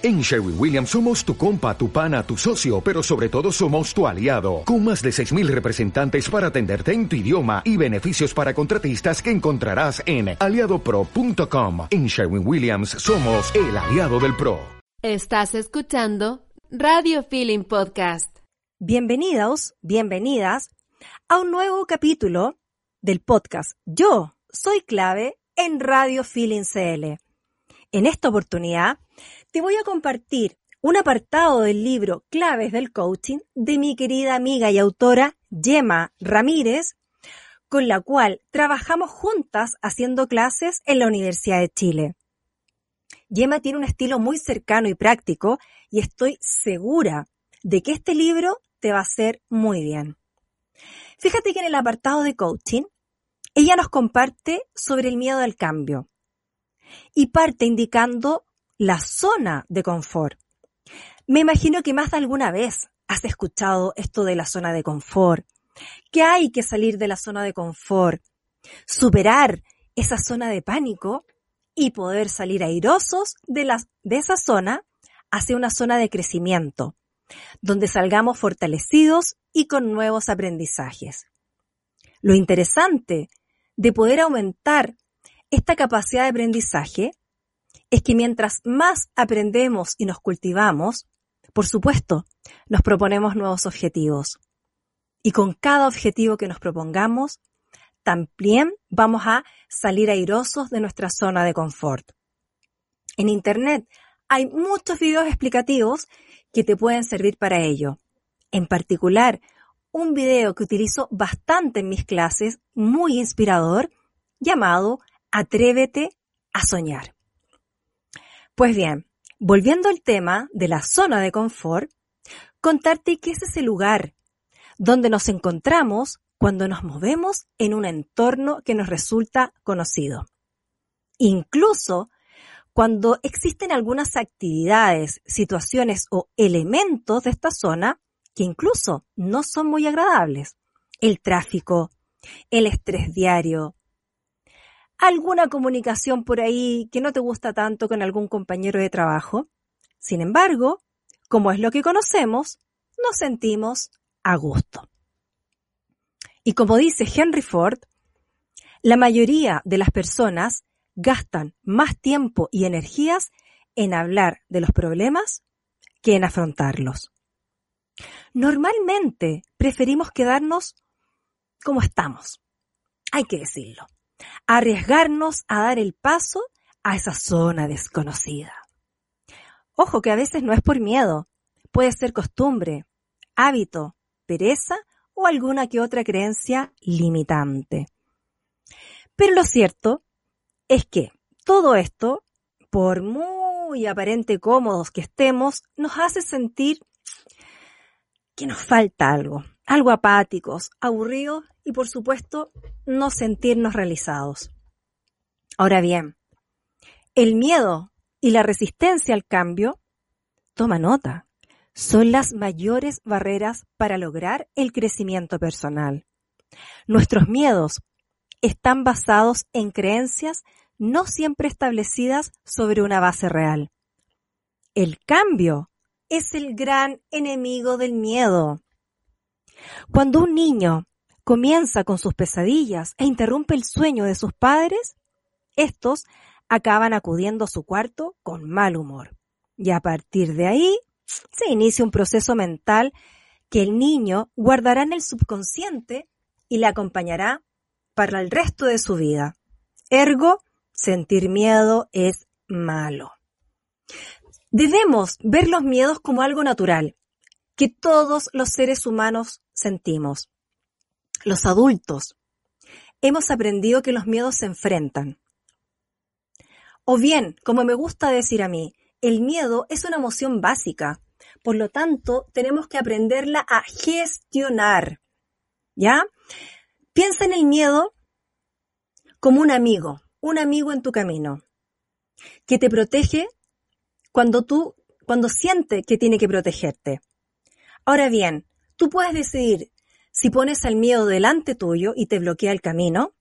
En Sherwin Williams somos tu compa, tu pana, tu socio, pero sobre todo somos tu aliado, con más de 6.000 representantes para atenderte en tu idioma y beneficios para contratistas que encontrarás en aliadopro.com. En Sherwin Williams somos el aliado del PRO. Estás escuchando Radio Feeling Podcast. Bienvenidos, bienvenidas a un nuevo capítulo del podcast Yo soy clave en Radio Feeling CL. En esta oportunidad, te voy a compartir un apartado del libro Claves del Coaching de mi querida amiga y autora Gemma Ramírez, con la cual trabajamos juntas haciendo clases en la Universidad de Chile. Gemma tiene un estilo muy cercano y práctico y estoy segura de que este libro te va a hacer muy bien. Fíjate que en el apartado de coaching, ella nos comparte sobre el miedo al cambio y parte indicando la zona de confort. Me imagino que más de alguna vez has escuchado esto de la zona de confort, que hay que salir de la zona de confort, superar esa zona de pánico y poder salir airosos de, de esa zona hacia una zona de crecimiento, donde salgamos fortalecidos y con nuevos aprendizajes. Lo interesante de poder aumentar esta capacidad de aprendizaje es que mientras más aprendemos y nos cultivamos, por supuesto, nos proponemos nuevos objetivos. Y con cada objetivo que nos propongamos, también vamos a salir airosos de nuestra zona de confort. En Internet hay muchos videos explicativos que te pueden servir para ello. En particular, un video que utilizo bastante en mis clases, muy inspirador, llamado Atrévete a soñar. Pues bien, volviendo al tema de la zona de confort, contarte que es ese lugar donde nos encontramos cuando nos movemos en un entorno que nos resulta conocido. Incluso cuando existen algunas actividades, situaciones o elementos de esta zona que incluso no son muy agradables. El tráfico, el estrés diario, alguna comunicación por ahí que no te gusta tanto con algún compañero de trabajo. Sin embargo, como es lo que conocemos, nos sentimos a gusto. Y como dice Henry Ford, la mayoría de las personas gastan más tiempo y energías en hablar de los problemas que en afrontarlos. Normalmente preferimos quedarnos como estamos. Hay que decirlo arriesgarnos a dar el paso a esa zona desconocida. Ojo que a veces no es por miedo, puede ser costumbre, hábito, pereza o alguna que otra creencia limitante. Pero lo cierto es que todo esto, por muy aparente cómodos que estemos, nos hace sentir que nos falta algo, algo apáticos, aburridos y por supuesto no sentirnos realizados. Ahora bien, el miedo y la resistencia al cambio, toma nota, son las mayores barreras para lograr el crecimiento personal. Nuestros miedos están basados en creencias no siempre establecidas sobre una base real. El cambio es el gran enemigo del miedo. Cuando un niño comienza con sus pesadillas e interrumpe el sueño de sus padres, estos acaban acudiendo a su cuarto con mal humor. Y a partir de ahí se inicia un proceso mental que el niño guardará en el subconsciente y le acompañará para el resto de su vida. Ergo, sentir miedo es malo. Debemos ver los miedos como algo natural, que todos los seres humanos sentimos. Los adultos hemos aprendido que los miedos se enfrentan. O bien, como me gusta decir a mí, el miedo es una emoción básica. Por lo tanto, tenemos que aprenderla a gestionar. ¿Ya? Piensa en el miedo como un amigo, un amigo en tu camino, que te protege cuando tú, cuando siente que tiene que protegerte. Ahora bien, tú puedes decidir si pones al miedo delante tuyo y te bloquea el camino,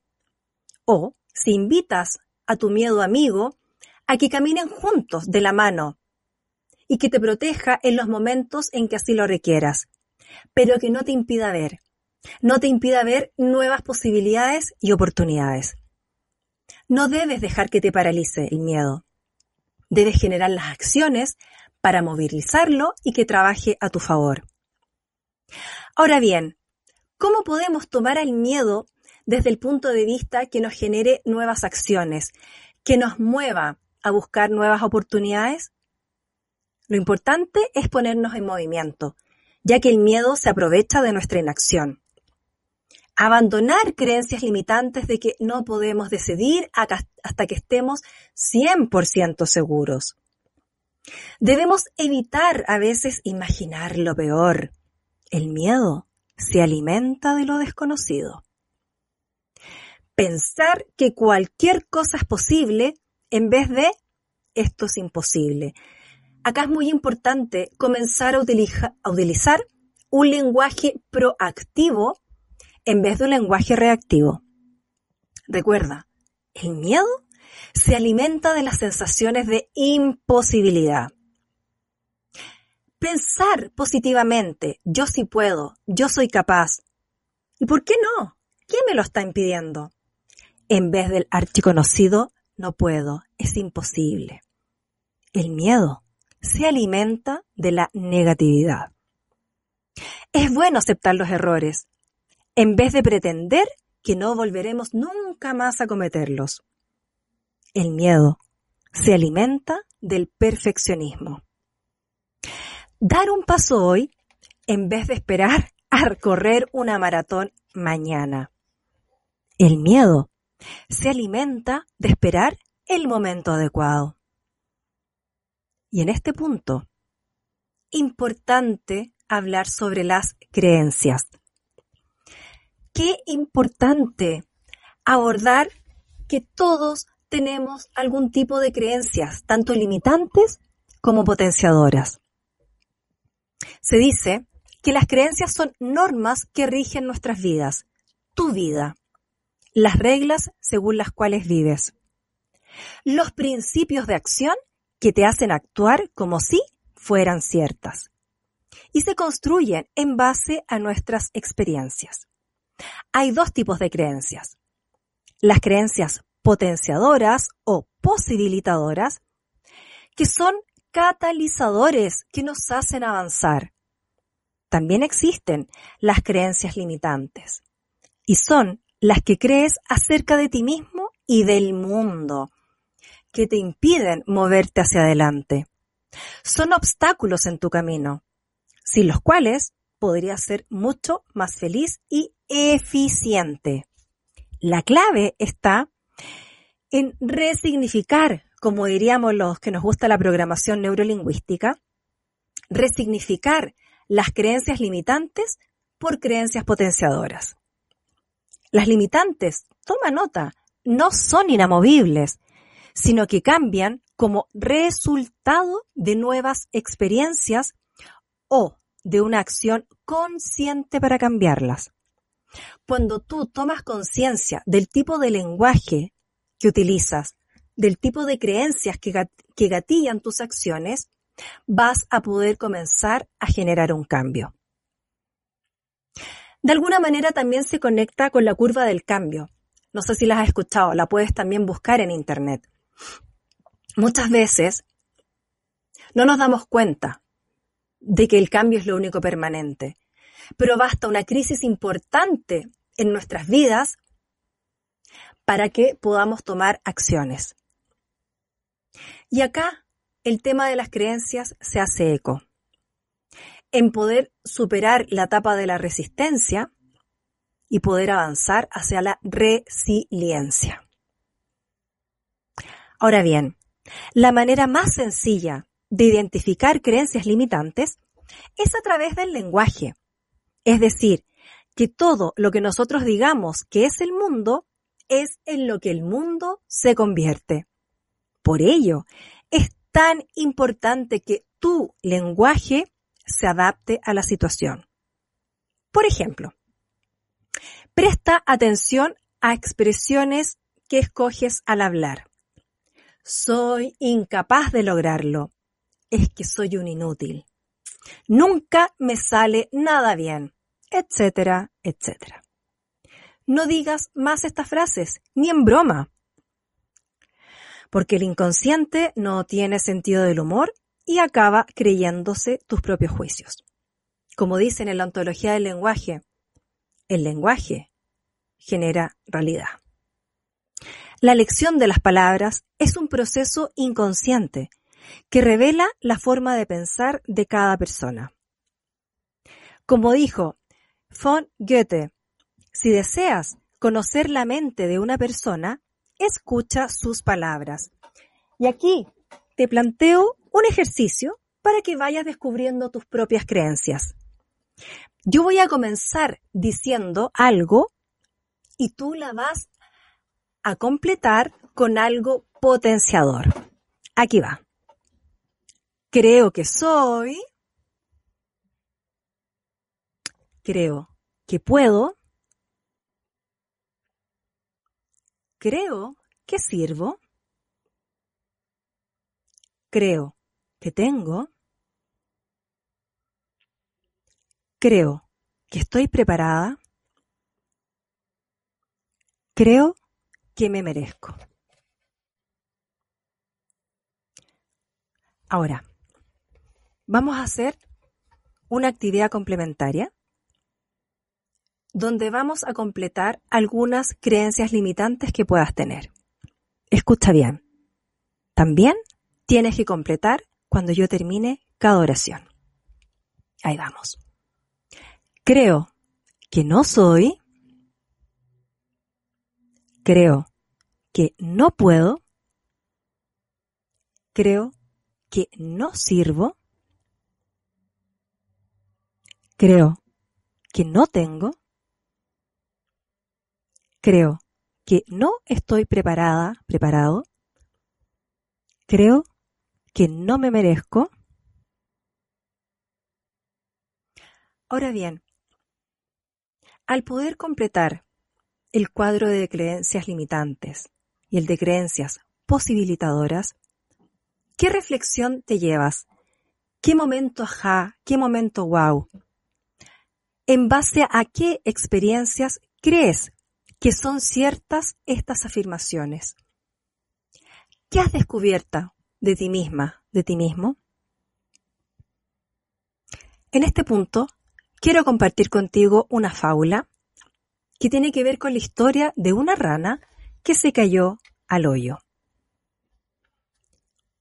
o si invitas a tu miedo amigo a que caminen juntos de la mano y que te proteja en los momentos en que así lo requieras, pero que no te impida ver, no te impida ver nuevas posibilidades y oportunidades. No debes dejar que te paralice el miedo. Debes generar las acciones para movilizarlo y que trabaje a tu favor. Ahora bien, ¿cómo podemos tomar el miedo desde el punto de vista que nos genere nuevas acciones, que nos mueva a buscar nuevas oportunidades? Lo importante es ponernos en movimiento, ya que el miedo se aprovecha de nuestra inacción. Abandonar creencias limitantes de que no podemos decidir hasta que estemos 100% seguros. Debemos evitar a veces imaginar lo peor. El miedo se alimenta de lo desconocido. Pensar que cualquier cosa es posible en vez de esto es imposible. Acá es muy importante comenzar a, utilizar un lenguaje proactivo en vez de un lenguaje reactivo. Recuerda, el miedo se alimenta de las sensaciones de imposibilidad. Pensar positivamente, yo sí puedo, yo soy capaz. ¿Y por qué no? ¿Quién me lo está impidiendo? En vez del archiconocido, no puedo, es imposible. El miedo se alimenta de la negatividad. Es bueno aceptar los errores, en vez de pretender que no volveremos nunca más a cometerlos. El miedo se alimenta del perfeccionismo. Dar un paso hoy en vez de esperar a recorrer una maratón mañana. El miedo se alimenta de esperar el momento adecuado. Y en este punto, importante hablar sobre las creencias. Qué importante abordar que todos tenemos algún tipo de creencias, tanto limitantes como potenciadoras. Se dice que las creencias son normas que rigen nuestras vidas, tu vida, las reglas según las cuales vives, los principios de acción que te hacen actuar como si fueran ciertas y se construyen en base a nuestras experiencias. Hay dos tipos de creencias. Las creencias potenciadoras o posibilitadoras, que son catalizadores que nos hacen avanzar. También existen las creencias limitantes y son las que crees acerca de ti mismo y del mundo, que te impiden moverte hacia adelante. Son obstáculos en tu camino, sin los cuales podrías ser mucho más feliz y eficiente. La clave está en resignificar, como diríamos los que nos gusta la programación neurolingüística, resignificar las creencias limitantes por creencias potenciadoras. Las limitantes, toma nota, no son inamovibles, sino que cambian como resultado de nuevas experiencias o de una acción consciente para cambiarlas. Cuando tú tomas conciencia del tipo de lenguaje que utilizas, del tipo de creencias que, que gatillan tus acciones, vas a poder comenzar a generar un cambio. De alguna manera también se conecta con la curva del cambio. No sé si la has escuchado, la puedes también buscar en Internet. Muchas veces no nos damos cuenta de que el cambio es lo único permanente, pero basta una crisis importante en nuestras vidas para que podamos tomar acciones. Y acá el tema de las creencias se hace eco. En poder superar la etapa de la resistencia y poder avanzar hacia la resiliencia. Ahora bien, la manera más sencilla de identificar creencias limitantes es a través del lenguaje. Es decir, que todo lo que nosotros digamos que es el mundo es en lo que el mundo se convierte. Por ello, es tan importante que tu lenguaje se adapte a la situación. Por ejemplo, presta atención a expresiones que escoges al hablar. Soy incapaz de lograrlo. es que soy un inútil. Nunca me sale nada bien, etcétera, etcétera. No digas más estas frases, ni en broma. Porque el inconsciente no tiene sentido del humor y acaba creyéndose tus propios juicios. Como dicen en la ontología del lenguaje, el lenguaje genera realidad. La elección de las palabras es un proceso inconsciente que revela la forma de pensar de cada persona. Como dijo von Goethe, si deseas conocer la mente de una persona, escucha sus palabras. Y aquí te planteo un ejercicio para que vayas descubriendo tus propias creencias. Yo voy a comenzar diciendo algo y tú la vas a completar con algo potenciador. Aquí va. Creo que soy. Creo que puedo. Creo que sirvo. Creo que tengo. Creo que estoy preparada. Creo que me merezco. Ahora, vamos a hacer una actividad complementaria donde vamos a completar algunas creencias limitantes que puedas tener. Escucha bien. También tienes que completar cuando yo termine cada oración. Ahí vamos. Creo que no soy. Creo que no puedo. Creo que no sirvo. Creo que no tengo. Creo que no estoy preparada, preparado. Creo que no me merezco. Ahora bien, al poder completar el cuadro de creencias limitantes y el de creencias posibilitadoras, ¿qué reflexión te llevas? ¿Qué momento ajá? ¿Qué momento wow? ¿En base a qué experiencias crees que son ciertas estas afirmaciones? ¿Qué has descubierto de ti misma, de ti mismo? En este punto, quiero compartir contigo una fábula que tiene que ver con la historia de una rana que se cayó al hoyo.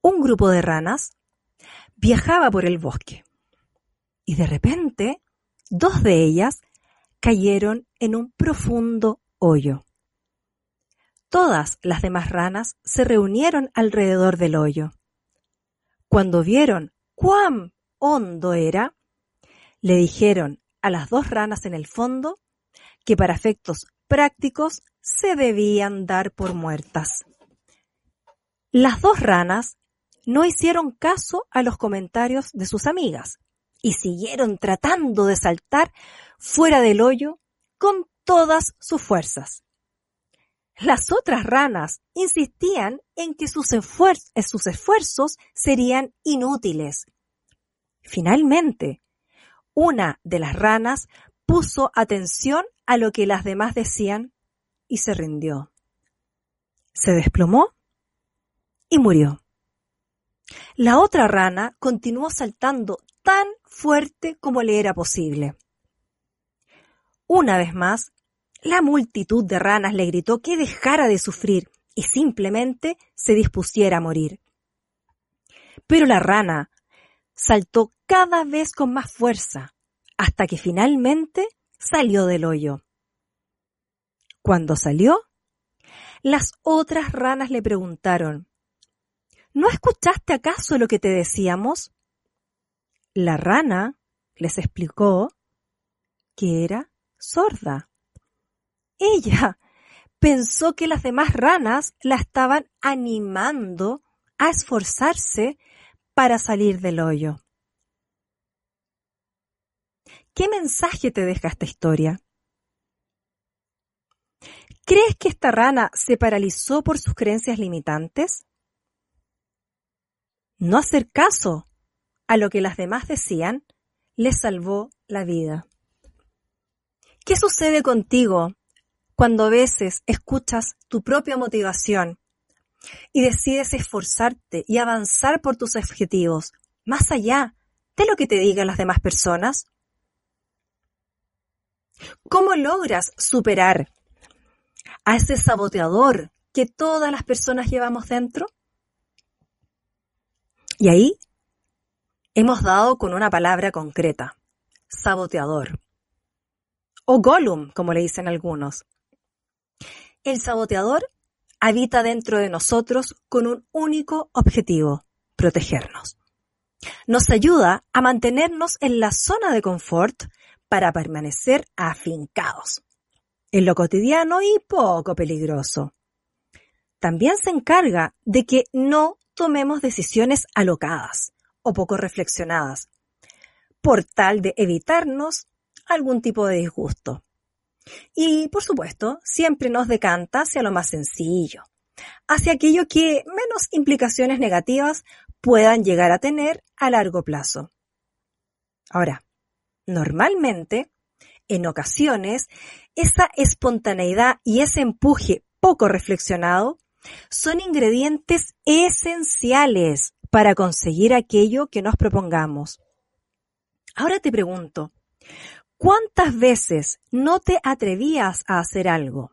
Un grupo de ranas viajaba por el bosque y de repente dos de ellas cayeron en un profundo hoyo. Todas las demás ranas se reunieron alrededor del hoyo. Cuando vieron cuán hondo era, le dijeron a las dos ranas en el fondo que para efectos prácticos se debían dar por muertas. Las dos ranas no hicieron caso a los comentarios de sus amigas y siguieron tratando de saltar fuera del hoyo con todas sus fuerzas. Las otras ranas insistían en que sus, sus esfuerzos serían inútiles. Finalmente, una de las ranas puso atención a lo que las demás decían y se rindió. Se desplomó y murió. La otra rana continuó saltando tan fuerte como le era posible. Una vez más, la multitud de ranas le gritó que dejara de sufrir y simplemente se dispusiera a morir. Pero la rana saltó cada vez con más fuerza hasta que finalmente salió del hoyo. Cuando salió, las otras ranas le preguntaron, ¿No escuchaste acaso lo que te decíamos? La rana les explicó que era sorda. Ella pensó que las demás ranas la estaban animando a esforzarse para salir del hoyo. ¿Qué mensaje te deja esta historia? ¿Crees que esta rana se paralizó por sus creencias limitantes? No hacer caso a lo que las demás decían, les salvó la vida. ¿Qué sucede contigo cuando a veces escuchas tu propia motivación y decides esforzarte y avanzar por tus objetivos más allá de lo que te digan las demás personas? ¿Cómo logras superar a ese saboteador que todas las personas llevamos dentro? Y ahí hemos dado con una palabra concreta, saboteador. O Gollum, como le dicen algunos. El saboteador habita dentro de nosotros con un único objetivo, protegernos. Nos ayuda a mantenernos en la zona de confort para permanecer afincados en lo cotidiano y poco peligroso. También se encarga de que no tomemos decisiones alocadas o poco reflexionadas, por tal de evitarnos algún tipo de disgusto. Y, por supuesto, siempre nos decanta hacia lo más sencillo, hacia aquello que menos implicaciones negativas puedan llegar a tener a largo plazo. Ahora, normalmente, en ocasiones, esa espontaneidad y ese empuje poco reflexionado son ingredientes esenciales para conseguir aquello que nos propongamos. Ahora te pregunto, ¿cuántas veces no te atrevías a hacer algo?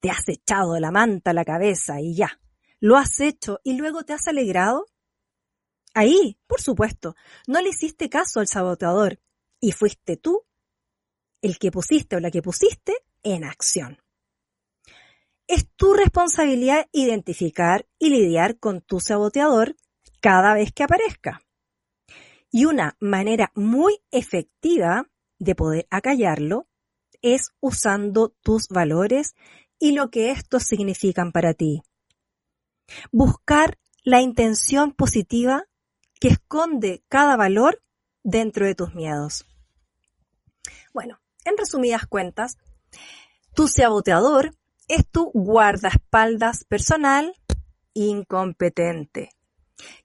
Te has echado la manta a la cabeza y ya, lo has hecho y luego te has alegrado. Ahí, por supuesto, no le hiciste caso al saboteador y fuiste tú el que pusiste o la que pusiste en acción. Es tu responsabilidad identificar y lidiar con tu saboteador cada vez que aparezca. Y una manera muy efectiva de poder acallarlo es usando tus valores y lo que estos significan para ti. Buscar la intención positiva que esconde cada valor dentro de tus miedos. Bueno, en resumidas cuentas, tu saboteador es tu guardaespaldas personal incompetente,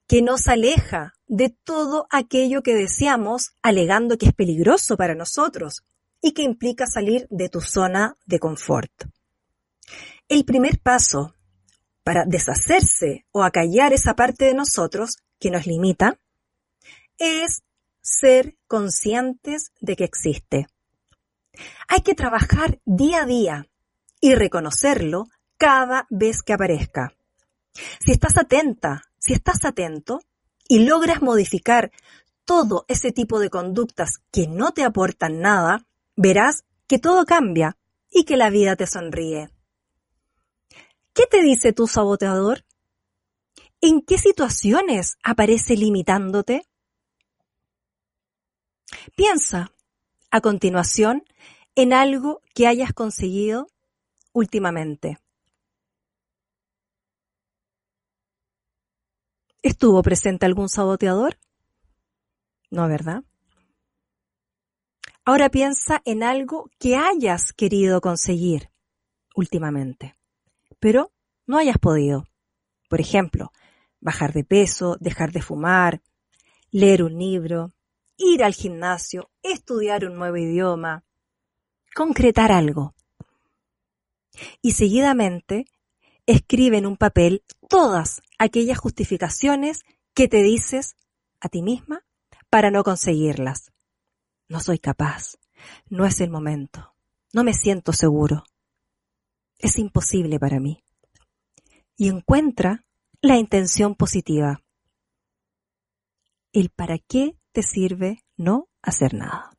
que nos aleja de todo aquello que deseamos alegando que es peligroso para nosotros y que implica salir de tu zona de confort. El primer paso para deshacerse o acallar esa parte de nosotros que nos limita es ser conscientes de que existe. Hay que trabajar día a día y reconocerlo cada vez que aparezca. Si estás atenta, si estás atento y logras modificar todo ese tipo de conductas que no te aportan nada, verás que todo cambia y que la vida te sonríe. ¿Qué te dice tu saboteador? ¿En qué situaciones aparece limitándote? Piensa, a continuación, en algo que hayas conseguido últimamente. ¿Estuvo presente algún saboteador? No, ¿verdad? Ahora piensa en algo que hayas querido conseguir últimamente, pero no hayas podido. Por ejemplo, bajar de peso, dejar de fumar, leer un libro, ir al gimnasio, estudiar un nuevo idioma, concretar algo. Y seguidamente escribe en un papel todas aquellas justificaciones que te dices a ti misma para no conseguirlas. No soy capaz, no es el momento, no me siento seguro, es imposible para mí. Y encuentra la intención positiva. El para qué te sirve no hacer nada.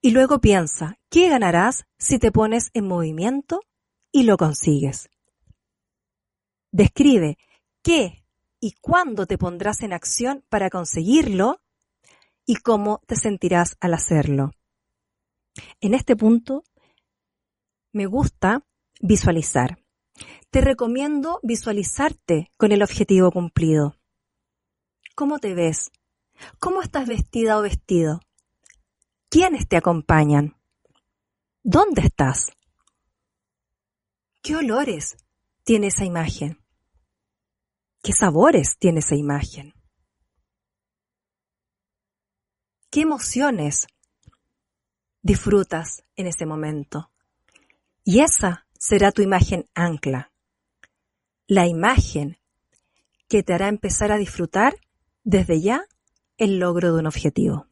Y luego piensa, ¿qué ganarás si te pones en movimiento y lo consigues? Describe qué y cuándo te pondrás en acción para conseguirlo y cómo te sentirás al hacerlo. En este punto, me gusta visualizar. Te recomiendo visualizarte con el objetivo cumplido. ¿Cómo te ves? ¿Cómo estás vestida o vestido? ¿Quiénes te acompañan? ¿Dónde estás? ¿Qué olores tiene esa imagen? ¿Qué sabores tiene esa imagen? ¿Qué emociones disfrutas en ese momento? Y esa será tu imagen ancla. La imagen que te hará empezar a disfrutar desde ya el logro de un objetivo.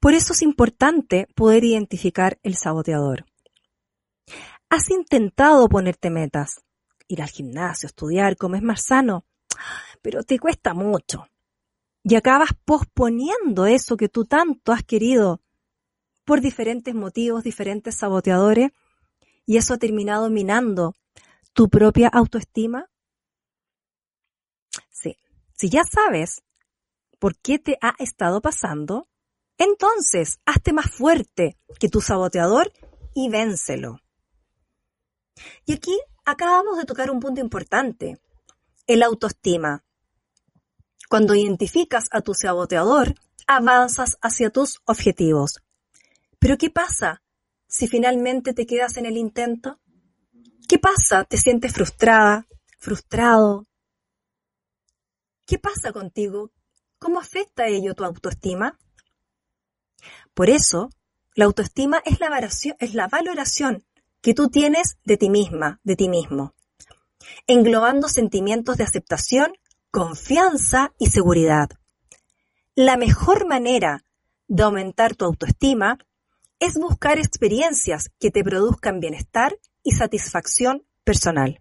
Por eso es importante poder identificar el saboteador. ¿Has intentado ponerte metas? Ir al gimnasio, estudiar, comer más sano, pero te cuesta mucho. Y acabas posponiendo eso que tú tanto has querido por diferentes motivos, diferentes saboteadores, y eso ha terminado minando tu propia autoestima. Sí, si ya sabes por qué te ha estado pasando, entonces hazte más fuerte que tu saboteador y vénselo. Y aquí acabamos de tocar un punto importante, el autoestima. Cuando identificas a tu saboteador, avanzas hacia tus objetivos. Pero ¿qué pasa si finalmente te quedas en el intento? ¿Qué pasa? ¿Te sientes frustrada, frustrado? ¿Qué pasa contigo? ¿Cómo afecta ello tu autoestima? Por eso, la autoestima es la, es la valoración que tú tienes de ti misma, de ti mismo, englobando sentimientos de aceptación, confianza y seguridad. La mejor manera de aumentar tu autoestima es buscar experiencias que te produzcan bienestar y satisfacción personal.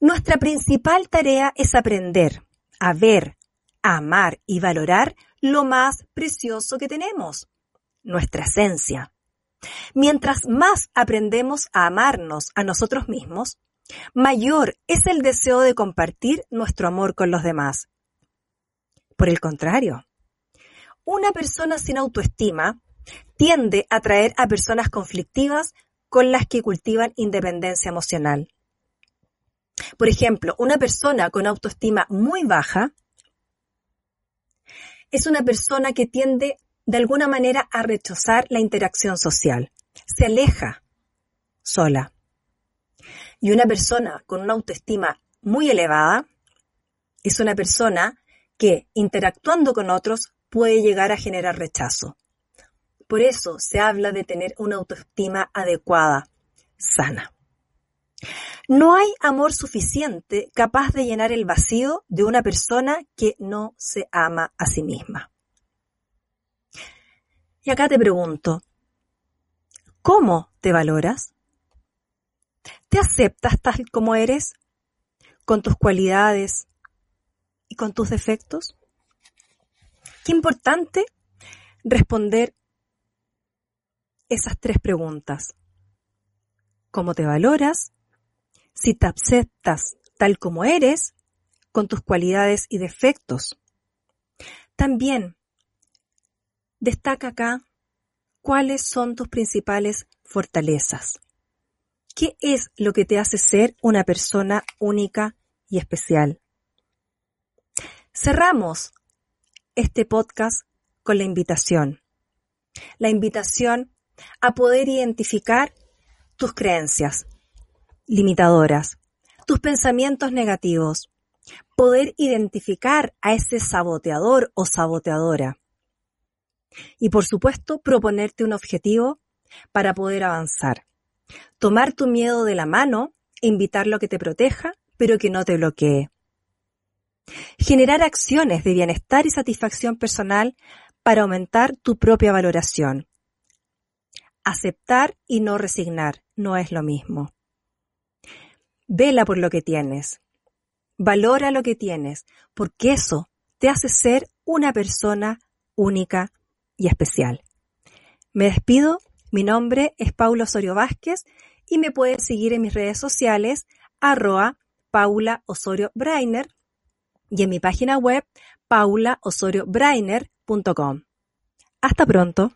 Nuestra principal tarea es aprender a ver, a amar y valorar lo más precioso que tenemos, nuestra esencia. Mientras más aprendemos a amarnos a nosotros mismos, mayor es el deseo de compartir nuestro amor con los demás. Por el contrario, una persona sin autoestima tiende a atraer a personas conflictivas con las que cultivan independencia emocional. Por ejemplo, una persona con autoestima muy baja es una persona que tiende de alguna manera a rechazar la interacción social. Se aleja sola. Y una persona con una autoestima muy elevada es una persona que interactuando con otros puede llegar a generar rechazo. Por eso se habla de tener una autoestima adecuada, sana. No hay amor suficiente capaz de llenar el vacío de una persona que no se ama a sí misma. Y acá te pregunto, ¿cómo te valoras? ¿Te aceptas tal como eres? ¿Con tus cualidades y con tus defectos? Qué importante responder esas tres preguntas. ¿Cómo te valoras? Si te aceptas tal como eres, con tus cualidades y defectos. También Destaca acá cuáles son tus principales fortalezas. ¿Qué es lo que te hace ser una persona única y especial? Cerramos este podcast con la invitación. La invitación a poder identificar tus creencias limitadoras, tus pensamientos negativos, poder identificar a ese saboteador o saboteadora y por supuesto, proponerte un objetivo para poder avanzar. Tomar tu miedo de la mano e invitarlo a que te proteja, pero que no te bloquee. Generar acciones de bienestar y satisfacción personal para aumentar tu propia valoración. Aceptar y no resignar no es lo mismo. Vela por lo que tienes. Valora lo que tienes, porque eso te hace ser una persona única y especial. Me despido, mi nombre es Paula Osorio Vázquez y me pueden seguir en mis redes sociales arroba Paula Osorio Brainer y en mi página web paulaosoriobrainer.com. Hasta pronto.